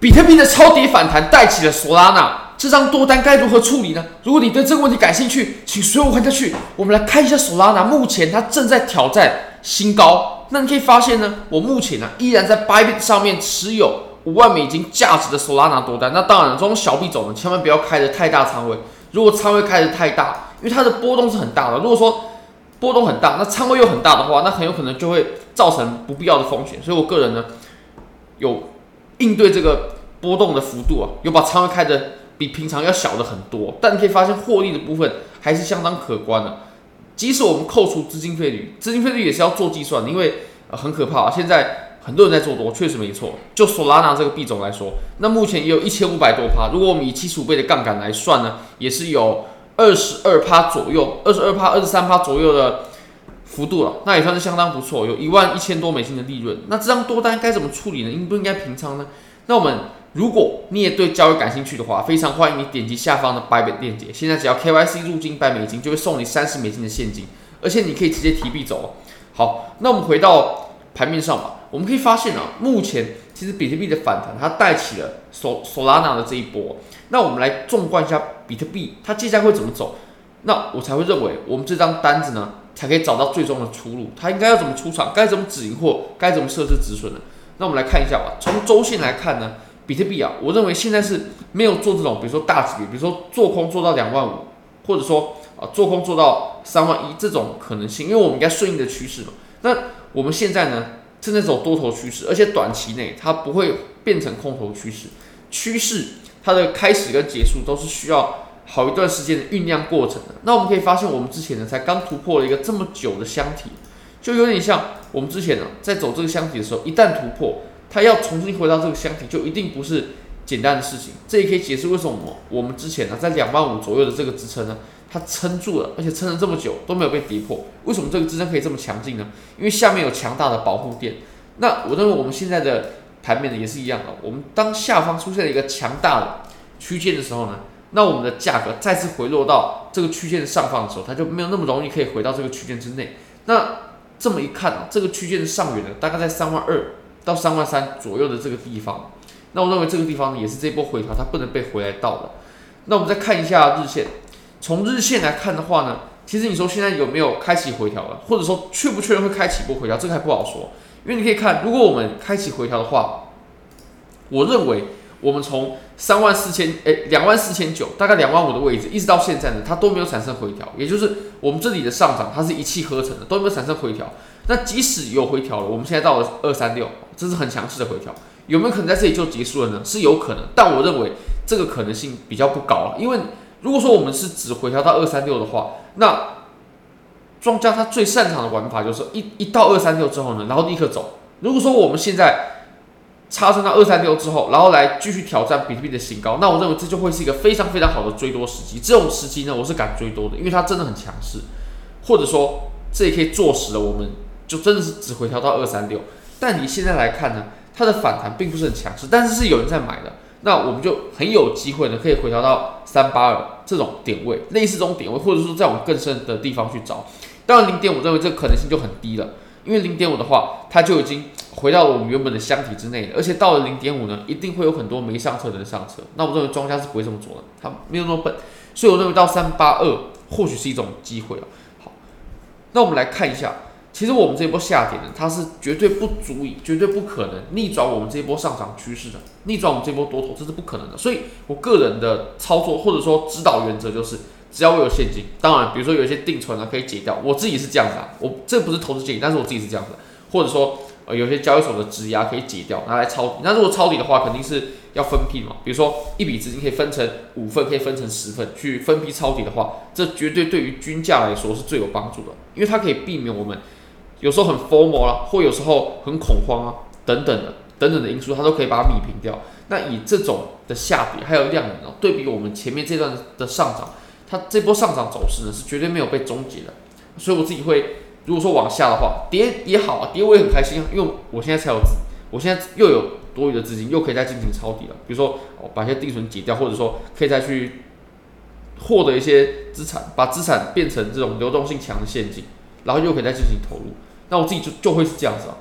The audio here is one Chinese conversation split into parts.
比特币的超跌反弹带起了索拉纳，这张多单该如何处理呢？如果你对这个问题感兴趣，请随我看下去。我们来看一下索拉纳，目前它正在挑战新高。那你可以发现呢，我目前呢依然在 Bybit 上面持有五万美金价值的索拉纳多单。那当然了，这种小币种呢，千万不要开得太大仓位。如果仓位开得太大，因为它的波动是很大的。如果说波动很大，那仓位又很大的话，那很有可能就会造成不必要的风险。所以我个人呢，有。应对这个波动的幅度啊，有把仓位开得比平常要小的很多，但你可以发现获利的部分还是相当可观的。即使我们扣除资金费率，资金费率也是要做计算的，因为很可怕啊。现在很多人在做多，确实没错。就索拉纳这个币种来说，那目前也有一千五百多趴。如果我们以七十五倍的杠杆来算呢，也是有二十二趴左右，二十二趴、二十三趴左右的幅度了，那也算是相当不错，有一万一千多美金的利润。那这张多单该怎么处理呢？应不应该平仓呢？那我们如果你也对交易感兴趣的话，非常欢迎你点击下方的 Bybit 链接。现在只要 KYC 入金百美金，就会送你三十美金的现金，而且你可以直接提币走。好，那我们回到盘面上吧。我们可以发现啊，目前其实比特币的反弹，它带起了索索拉纳的这一波。那我们来纵观一下比特币，它接下来会怎么走？那我才会认为我们这张单子呢，才可以找到最终的出路。它应该要怎么出场？该怎么止盈或该怎么设置止损呢？那我们来看一下吧。从周线来看呢，比特币啊，我认为现在是没有做这种，比如说大级别，比如说做空做到两万五，或者说啊做空做到三万一这种可能性，因为我们应该顺应的趋势嘛。那我们现在呢，正在走多头趋势，而且短期内它不会变成空头趋势。趋势它的开始跟结束都是需要。好一段时间的酝酿过程的，那我们可以发现，我们之前呢才刚突破了一个这么久的箱体，就有点像我们之前呢在走这个箱体的时候，一旦突破，它要重新回到这个箱体，就一定不是简单的事情。这也可以解释为什么我们之前呢在两万五左右的这个支撑呢，它撑住了，而且撑了这么久都没有被跌破。为什么这个支撑可以这么强劲呢？因为下面有强大的保护垫。那我认为我们现在的盘面呢也是一样的，我们当下方出现了一个强大的区间的时候呢。那我们的价格再次回落到这个区间的上方的时候，它就没有那么容易可以回到这个区间之内。那这么一看啊，这个区间的上缘呢，大概在三万二到三万三左右的这个地方。那我认为这个地方，也是这波回调它不能被回来到的。那我们再看一下日线，从日线来看的话呢，其实你说现在有没有开启回调了，或者说确不确认会开启一波回调，这个还不好说。因为你可以看，如果我们开启回调的话，我认为。我们从三万四千哎两万四千九大概两万五的位置，一直到现在呢，它都没有产生回调，也就是我们这里的上涨它是一气呵成的，都没有产生回调。那即使有回调了，我们现在到了二三六，这是很强势的回调，有没有可能在这里就结束了呢？是有可能，但我认为这个可能性比较不高，因为如果说我们是只回调到二三六的话，那庄家他最擅长的玩法就是一一到二三六之后呢，然后立刻走。如果说我们现在插升到二三六之后，然后来继续挑战比特币的新高，那我认为这就会是一个非常非常好的追多时机。这种时机呢，我是敢追多的，因为它真的很强势，或者说这也可以坐实了，我们就真的是只回调到二三六。但你现在来看呢，它的反弹并不是很强势，但是是有人在买的，那我们就很有机会呢，可以回调到三八二这种点位，类似这种点位，或者说再往更深的地方去找。当然零点五，认为这个可能性就很低了，因为零点五的话，它就已经。回到了我们原本的箱体之内了，而且到了零点五呢，一定会有很多没上车的人上车。那我认为庄家是不会这么做的，他没有那么笨，所以我认为到三八二或许是一种机会了。好，那我们来看一下，其实我们这一波下跌呢，它是绝对不足以、绝对不可能逆转我们这一波上涨趋势的，逆转我们这波多头这是不可能的。所以我个人的操作或者说指导原则就是，只要我有现金，当然比如说有一些定存啊可以解掉，我自己是这样子啊，我这不是投资建议，但是我自己是这样子，或者说。呃，有些交易所的质押可以解掉，拿来抄底。那如果抄底的话，肯定是要分批嘛。比如说，一笔资金可以分成五份，可以分成十份去分批抄底的话，这绝对对于均价来说是最有帮助的，因为它可以避免我们有时候很 FOMO 啦，或有时候很恐慌啊等等的等等的因素，它都可以把它弭平掉。那以这种的下跌还有量能啊，对比我们前面这段的上涨，它这波上涨走势呢是绝对没有被终结的。所以我自己会。如果说往下的话，跌也好啊，跌我也很开心啊，因为我现在才有资，我现在又有多余的资金，又可以再进行抄底了。比如说，哦，把一些定存解掉，或者说可以再去获得一些资产，把资产变成这种流动性强的现金，然后又可以再进行投入。那我自己就就会是这样子啊。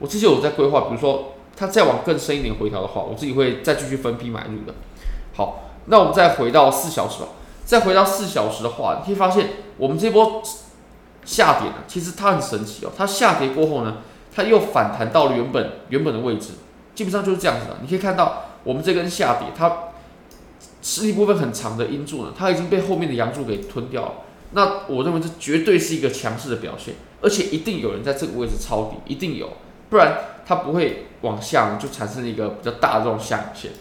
我之前有在规划，比如说它再往更深一点回调的话，我自己会再继续分批买入的。好，那我们再回到四小时吧。再回到四小时的话，你可以发现我们这波下跌呢，其实它很神奇哦。它下跌过后呢，它又反弹到了原本原本的位置，基本上就是这样子的。你可以看到我们这根下跌，它实体部分很长的阴柱呢，它已经被后面的阳柱给吞掉了。那我认为这绝对是一个强势的表现，而且一定有人在这个位置抄底，一定有，不然它不会往下就产生一个比较大的这种下影线。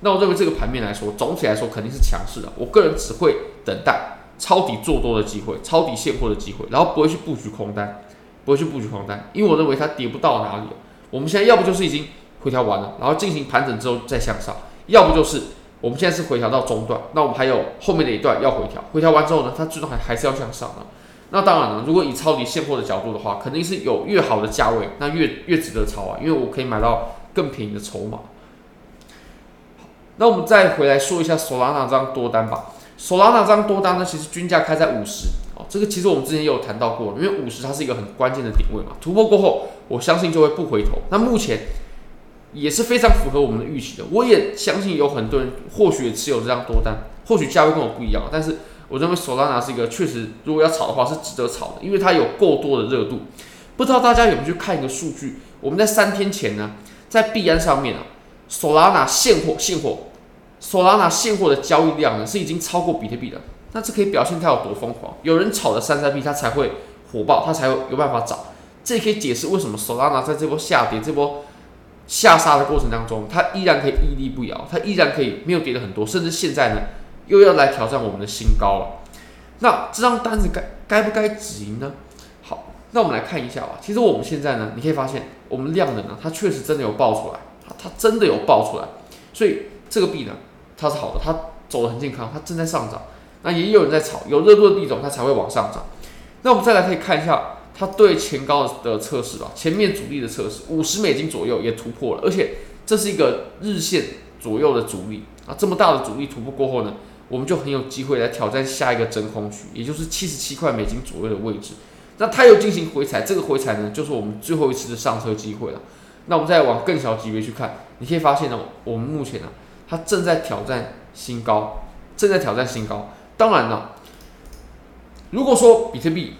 那我认为这个盘面来说，总体来说肯定是强势的。我个人只会等待抄底做多的机会，抄底现货的机会，然后不会去布局空单，不会去布局空单，因为我认为它跌不到哪里。我们现在要不就是已经回调完了，然后进行盘整之后再向上，要不就是。我们现在是回调到中段，那我们还有后面的一段要回调，回调完之后呢，它最终还还是要向上的。那当然了，如果以抄底现货的角度的话，肯定是有越好的价位，那越越值得抄啊，因为我可以买到更便宜的筹码。那我们再回来说一下 Solana 这张多单吧。Solana 这张多单呢，其实均价开在五十哦，这个其实我们之前也有谈到过，因为五十它是一个很关键的点位嘛，突破过后，我相信就会不回头。那目前。也是非常符合我们的预期的。我也相信有很多人或许持有这张多单，或许价位跟我不一样，但是我认为 Solana 是一个确实，如果要炒的话是值得炒的，因为它有够多的热度。不知道大家有没有去看一个数据？我们在三天前呢，在币安上面啊，Solana 现货现货，Solana 现货的交易量呢是已经超过比特币的。那这可以表现它有多疯狂。有人炒的山寨币，它才会火爆，它才有有办法涨。这也可以解释为什么 Solana 在这波下跌这波。下杀的过程当中，它依然可以屹立不摇，它依然可以没有跌的很多，甚至现在呢又要来挑战我们的新高了。那这张单子该该不该止盈呢？好，那我们来看一下吧。其实我们现在呢，你可以发现我们量能呢，它确实真的有爆出来，它真的有爆出来，所以这个币呢，它是好的，它走得很健康，它正在上涨。那也有人在炒，有热度的币种它才会往上涨。那我们再来可以看一下。它对前高的测试吧，前面阻力的测试，五十美金左右也突破了，而且这是一个日线左右的阻力啊，这么大的阻力突破过后呢，我们就很有机会来挑战下一个真空区，也就是七十七块美金左右的位置。那它又进行回踩，这个回踩呢，就是我们最后一次的上车机会了。那我们再往更小级别去看，你可以发现呢，我们目前呢，它正在挑战新高，正在挑战新高。当然了，如果说比特币，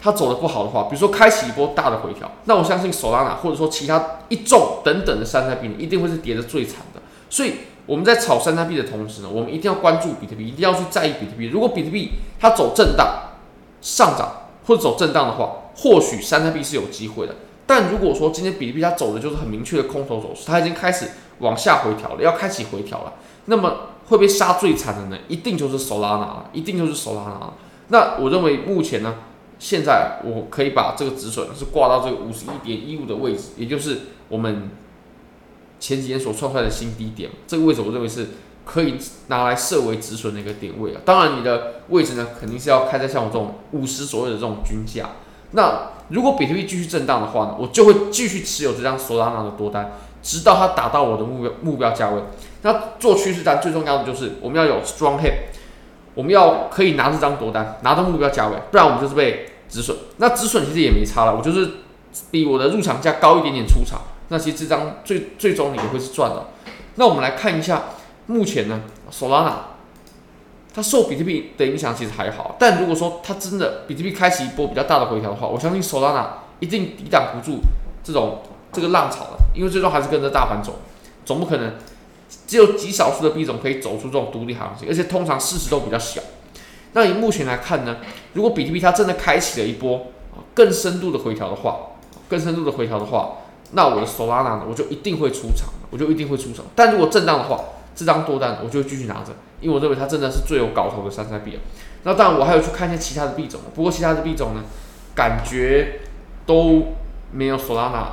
它走的不好的话，比如说开启一波大的回调，那我相信 Solana 或者说其他一众等等的山寨币，一定会是跌的最惨的。所以我们在炒山寨币的同时呢，我们一定要关注比特币，一定要去在意比特币。如果比特币它走震荡上涨或者走震荡的话，或许山寨币是有机会的。但如果说今天比特币它走的就是很明确的空头走势，它已经开始往下回调了，要开启回调了，那么会被杀最惨的呢，一定就是 Solana 了，一定就是 Solana 了。那我认为目前呢。现在我可以把这个止损是挂到这个五十一点一五的位置，也就是我们前几天所创出来的新低点。这个位置我认为是可以拿来设为止损的一个点位啊。当然，你的位置呢肯定是要开在像我这种五十左右的这种均价。那如果比特币继续震荡的话呢，我就会继续持有这张 Solana 的多单，直到它达到我的目标目标价位。那做趋势单最重要的就是我们要有 strong head，我们要可以拿这张多单拿到目标价位，不然我们就是被。止损，那止损其实也没差了，我就是比我的入场价高一点点出场，那其实这张最最终你也会是赚的。那我们来看一下，目前呢，Solana 它受比特币的影响其实还好，但如果说它真的比特币开启一波比较大的回调的话，我相信 Solana 一定抵挡不住这种这个浪潮了，因为最终还是跟着大盘走，总不可能只有极少数的币种可以走出这种独立行情，而且通常市值都比较小。那以目前来看呢，如果比特币它真的开启了一波更深度的回调的话，更深度的回调的话，那我的 Solana 呢，我就一定会出场，我就一定会出场。但如果震荡的话，这张多单我就继续拿着，因为我认为它真的是最有搞头的山寨币。那当然我还有去看一下其他的币种，不过其他的币种呢，感觉都没有 Solana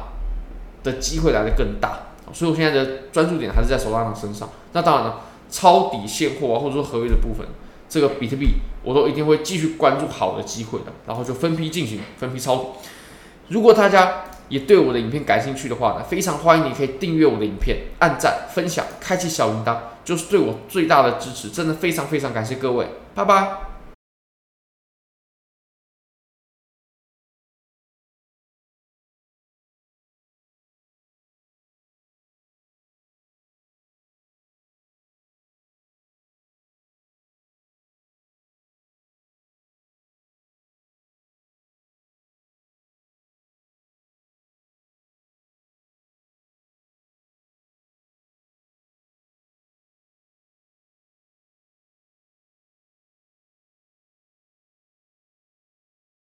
的机会来得更大，所以我现在的专注点还是在 Solana 身上。那当然了，抄底现货啊，或者说合约的部分。这个比特币，我都一定会继续关注好的机会的，然后就分批进行，分批操作。如果大家也对我的影片感兴趣的话呢，非常欢迎你可以订阅我的影片，按赞、分享、开启小铃铛，就是对我最大的支持。真的非常非常感谢各位，拜拜。